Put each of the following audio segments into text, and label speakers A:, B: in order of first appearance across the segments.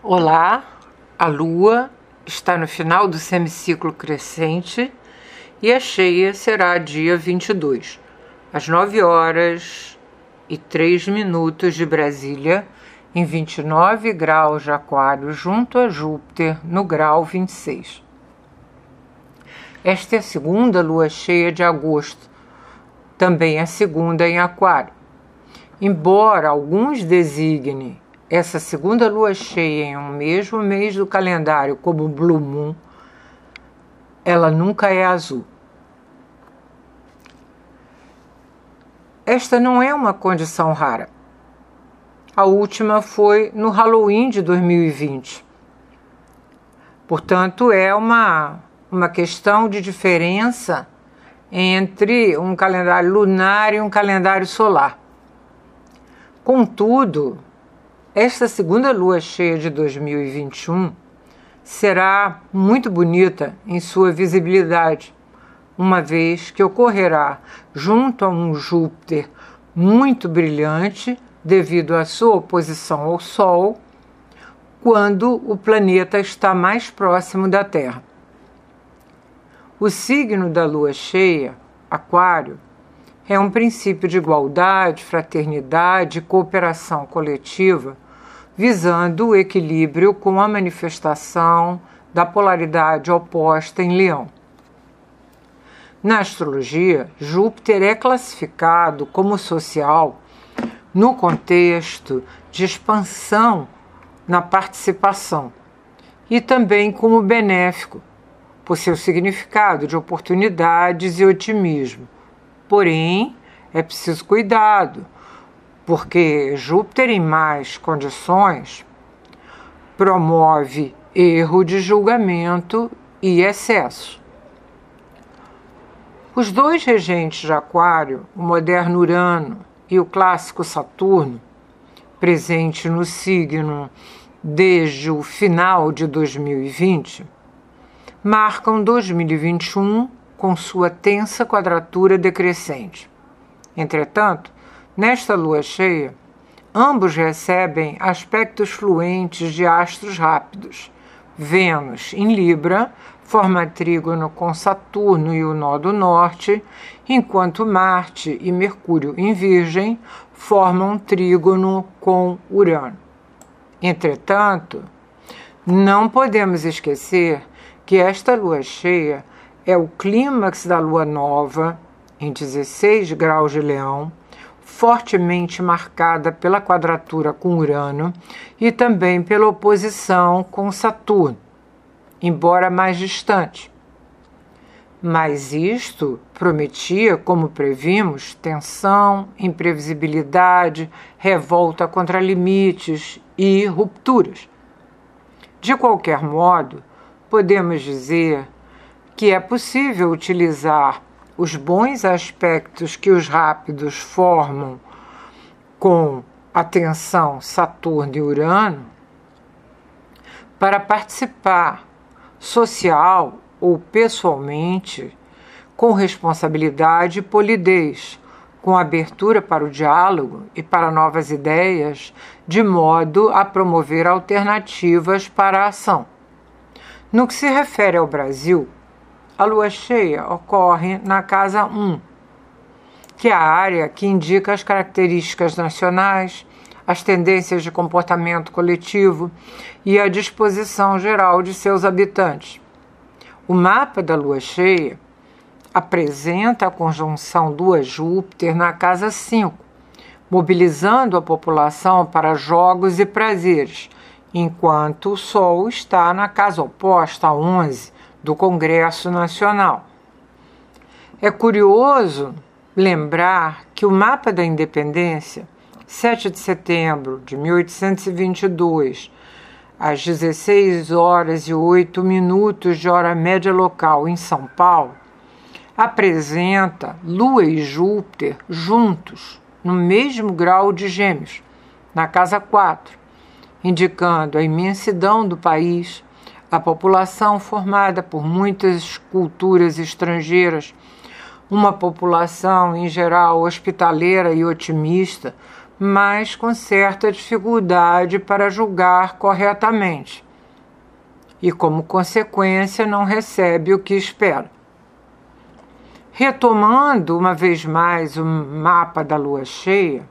A: Olá, a Lua está no final do semiciclo crescente e a cheia será dia 22, às 9 horas e 3 minutos de Brasília, em 29 graus de Aquário, junto a Júpiter, no grau 26. Esta é a segunda lua cheia de agosto, também a segunda em Aquário. Embora alguns designem essa segunda lua cheia em um mesmo mês do calendário como Blue Moon, ela nunca é azul. Esta não é uma condição rara. A última foi no Halloween de 2020. Portanto, é uma, uma questão de diferença entre um calendário lunar e um calendário solar. Contudo, esta segunda lua cheia de 2021 será muito bonita em sua visibilidade, uma vez que ocorrerá junto a um Júpiter muito brilhante devido à sua oposição ao Sol, quando o planeta está mais próximo da Terra. O signo da lua cheia, Aquário, é um princípio de igualdade, fraternidade e cooperação coletiva visando o equilíbrio com a manifestação da polaridade oposta em Leão. Na astrologia, Júpiter é classificado como social no contexto de expansão na participação e também como benéfico, por seu significado de oportunidades e otimismo. Porém, é preciso cuidado porque Júpiter, em mais condições, promove erro de julgamento e excesso. Os dois regentes de Aquário, o moderno Urano e o clássico Saturno, presente no signo desde o final de 2020, marcam 2021 com sua tensa quadratura decrescente. Entretanto, Nesta lua cheia, ambos recebem aspectos fluentes de astros rápidos. Vênus, em Libra, forma trígono com Saturno e o nó do norte, enquanto Marte e Mercúrio, em Virgem, formam trígono com Urano. Entretanto, não podemos esquecer que esta lua cheia é o clímax da lua nova, em 16 graus de Leão, fortemente marcada pela quadratura com Urano e também pela oposição com Saturno, embora mais distante. Mas isto prometia, como previmos, tensão, imprevisibilidade, revolta contra limites e rupturas. De qualquer modo, podemos dizer que é possível utilizar os bons aspectos que os rápidos formam com a tensão Saturno e Urano para participar social ou pessoalmente com responsabilidade e polidez, com abertura para o diálogo e para novas ideias, de modo a promover alternativas para a ação. No que se refere ao Brasil, a lua cheia ocorre na casa 1, que é a área que indica as características nacionais, as tendências de comportamento coletivo e a disposição geral de seus habitantes. O mapa da lua cheia apresenta a conjunção Lua-Júpiter na casa 5, mobilizando a população para jogos e prazeres, enquanto o Sol está na casa oposta, a 11, do Congresso Nacional. É curioso lembrar que o mapa da independência, 7 de setembro de 1822, às 16 horas e 8 minutos de hora média local em São Paulo, apresenta Lua e Júpiter juntos, no mesmo grau de Gêmeos, na casa 4, indicando a imensidão do país a população formada por muitas culturas estrangeiras, uma população em geral hospitaleira e otimista, mas com certa dificuldade para julgar corretamente. E, como consequência, não recebe o que espera. Retomando uma vez mais o mapa da lua cheia,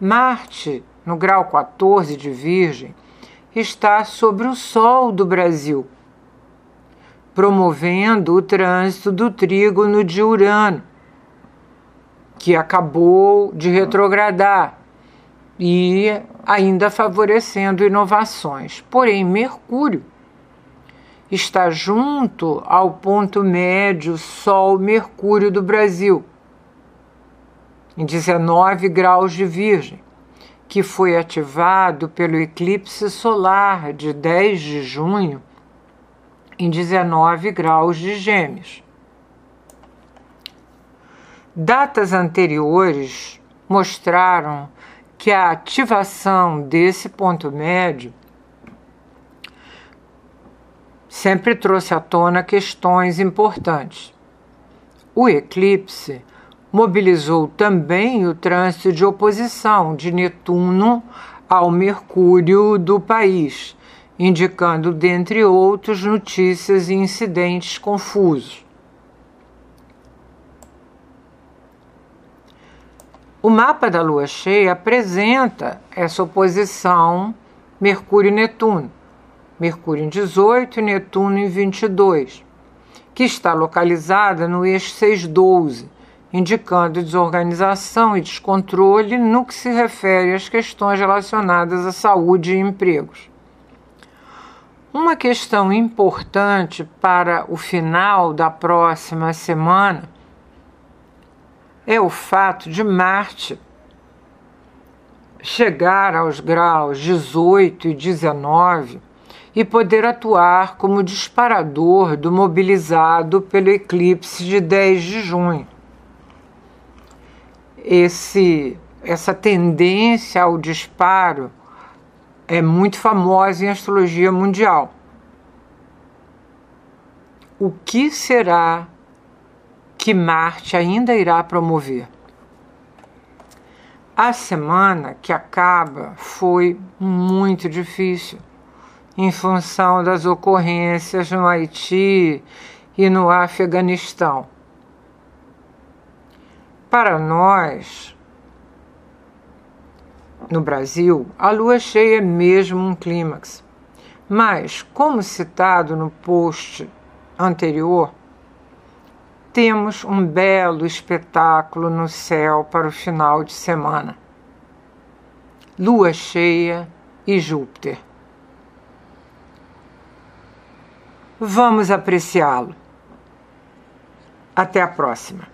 A: Marte, no grau 14 de Virgem, está sobre o Sol do Brasil, promovendo o trânsito do trígono de Urano, que acabou de retrogradar e ainda favorecendo inovações. Porém, Mercúrio está junto ao ponto médio Sol-Mercúrio do Brasil, em 19 graus de Virgem, que foi ativado pelo eclipse solar de 10 de junho em 19 graus de Gêmeos. Datas anteriores mostraram que a ativação desse ponto médio sempre trouxe à tona questões importantes. O eclipse mobilizou também o trânsito de oposição de Netuno ao Mercúrio do país, indicando, dentre outros, notícias e incidentes confusos. O mapa da lua cheia apresenta essa oposição Mercúrio-Netuno. Mercúrio em 18 e Netuno em 22, que está localizada no eixo 612, indicando desorganização e descontrole no que se refere às questões relacionadas à saúde e empregos. Uma questão importante para o final da próxima semana é o fato de Marte chegar aos graus 18 e 19 e poder atuar como disparador do mobilizado pelo eclipse de 10 de junho. Esse, essa tendência ao disparo é muito famosa em astrologia mundial. O que será que Marte ainda irá promover? A semana que acaba foi muito difícil em função das ocorrências no Haiti e no Afeganistão. Para nós, no Brasil, a lua cheia é mesmo um clímax. Mas, como citado no post anterior, temos um belo espetáculo no céu para o final de semana. Lua cheia e Júpiter. Vamos apreciá-lo. Até a próxima.